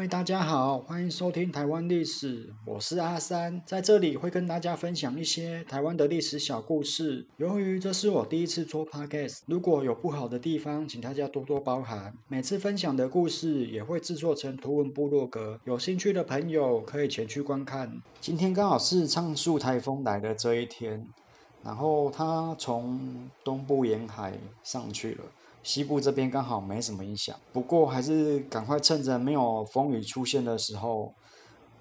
位大家好，欢迎收听台湾历史，我是阿三，在这里会跟大家分享一些台湾的历史小故事。由于这是我第一次做 podcast，如果有不好的地方，请大家多多包涵。每次分享的故事也会制作成图文部落格，有兴趣的朋友可以前去观看。今天刚好是唱树台风来的这一天，然后它从东部沿海上去了。西部这边刚好没什么影响，不过还是赶快趁着没有风雨出现的时候，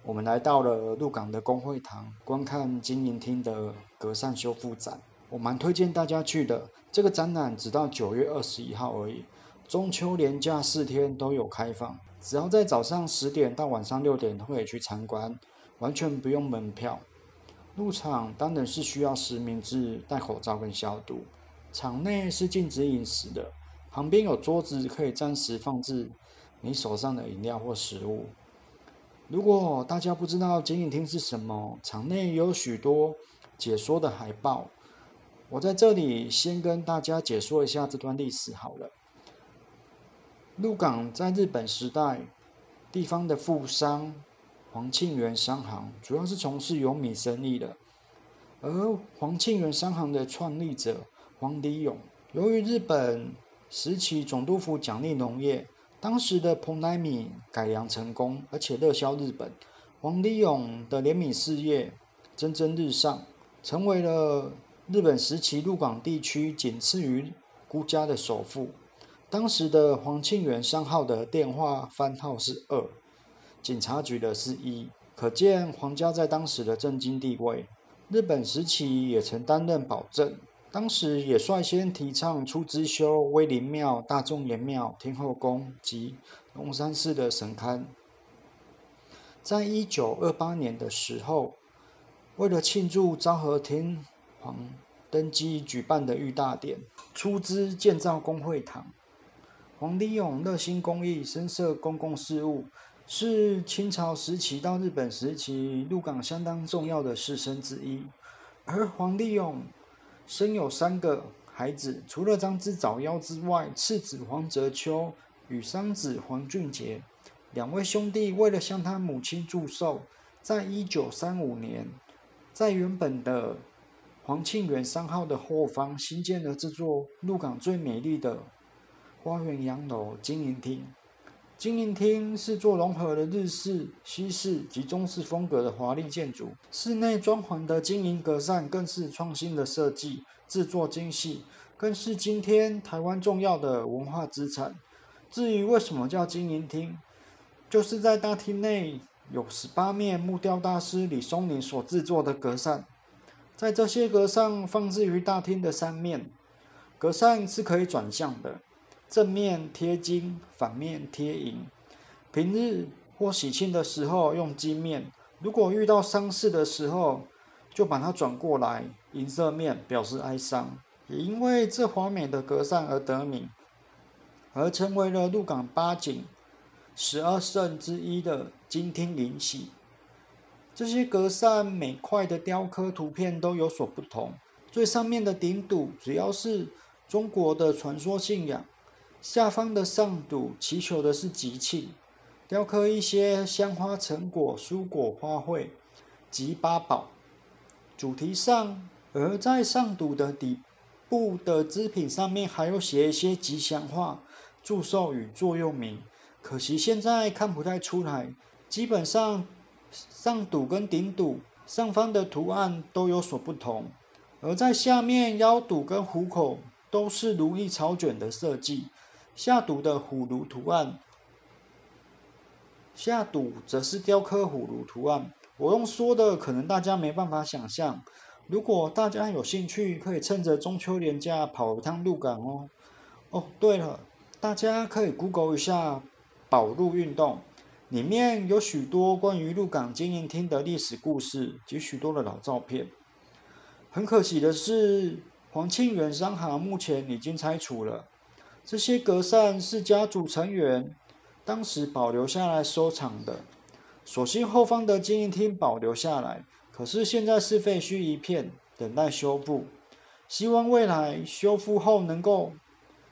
我们来到了鹿港的公会堂观看金银厅的隔扇修复展。我蛮推荐大家去的，这个展览直到九月二十一号而已，中秋连假四天都有开放，只要在早上十点到晚上六点都可以去参观，完全不用门票。入场当然是需要实名制、戴口罩跟消毒，场内是禁止饮食的。旁边有桌子，可以暂时放置你手上的饮料或食物。如果大家不知道剪影厅是什么，场内有许多解说的海报。我在这里先跟大家解说一下这段历史好了。鹿港在日本时代，地方的富商黄庆元商行主要是从事油米生意的，而黄庆元商行的创立者黄迪勇，由于日本时期总督府奖励农业，当时的蓬莱米改良成功，而且热销日本。黄立勇的联米事业蒸蒸日上，成为了日本时期鹿港地区仅次于孤家的首富。当时的黄庆元商号的电话番号是二，警察局的是一，可见黄家在当时的政经地位。日本时期也曾担任保证。当时也率先提倡出资修威灵庙、大众爷庙、天后宫及龙山寺的神龛。在一九二八年的时候，为了庆祝昭和天皇登基举办的御大典，出资建造公会堂。黄立勇热心公益，深涉公共事务，是清朝时期到日本时期入港相当重要的士绅之一。而黄立勇。生有三个孩子，除了张之早夭之外，次子黄泽秋与三子黄俊杰两位兄弟，为了向他母亲祝寿，在一九三五年，在原本的黄庆元三号的后方新建了这座鹿港最美丽的花园洋楼金银厅。金银厅是座融合了日式、西式及中式风格的华丽建筑，室内装潢的金银格扇更是创新的设计，制作精细，更是今天台湾重要的文化资产。至于为什么叫金银厅，就是在大厅内有十八面木雕大师李松林所制作的格扇，在这些格扇放置于大厅的三面，格扇是可以转向的。正面贴金，反面贴银。平日或喜庆的时候用金面，如果遇到丧事的时候，就把它转过来，银色面表示哀伤。也因为这华美的格扇而得名，而成为了鹿港八景十二圣之一的金厅银喜。这些格扇每块的雕刻图片都有所不同，最上面的顶堵主要是中国的传说信仰。下方的上堵祈求的是吉庆，雕刻一些香花、成果、蔬果、花卉及八宝主题上，而在上堵的底部的织品上面还有写一些吉祥话、祝寿与座右铭。可惜现在看不太出来，基本上上堵跟顶堵上方的图案都有所不同，而在下面腰堵跟虎口都是如意草卷的设计。下堵的虎炉图案，下堵则是雕刻虎炉图案。我用说的，可能大家没办法想象。如果大家有兴趣，可以趁着中秋连假跑一趟鹿港哦。哦，对了，大家可以 Google 一下宝路运动，里面有许多关于鹿港经营厅的历史故事及许多的老照片。很可惜的是，黄庆元商行目前已经拆除了。这些格扇是家族成员当时保留下来收藏的，所幸后方的经营厅保留下来，可是现在是废墟一片，等待修复。希望未来修复后能够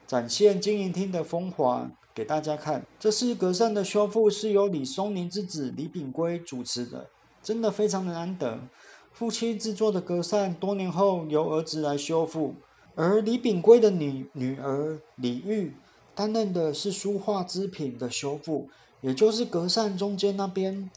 展现经营厅的风华，给大家看。这次格扇的修复是由李松林之子李炳圭主持的，真的非常的难得。夫妻制作的格扇，多年后由儿子来修复，而李炳圭的女女儿李玉担任的是书画织品的修复，也就是格扇中间那边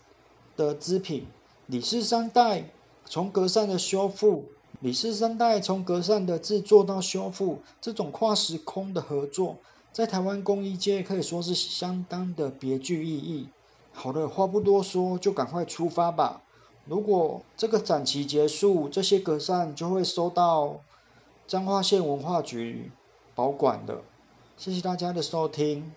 的织品。李氏三代从格扇的修复，李氏三代从格扇的制作到修复，这种跨时空的合作，在台湾工艺界可以说是相当的别具意义。好的，话不多说，就赶快出发吧。如果这个展期结束，这些格扇就会收到彰化县文化局保管的。谢谢大家的收听。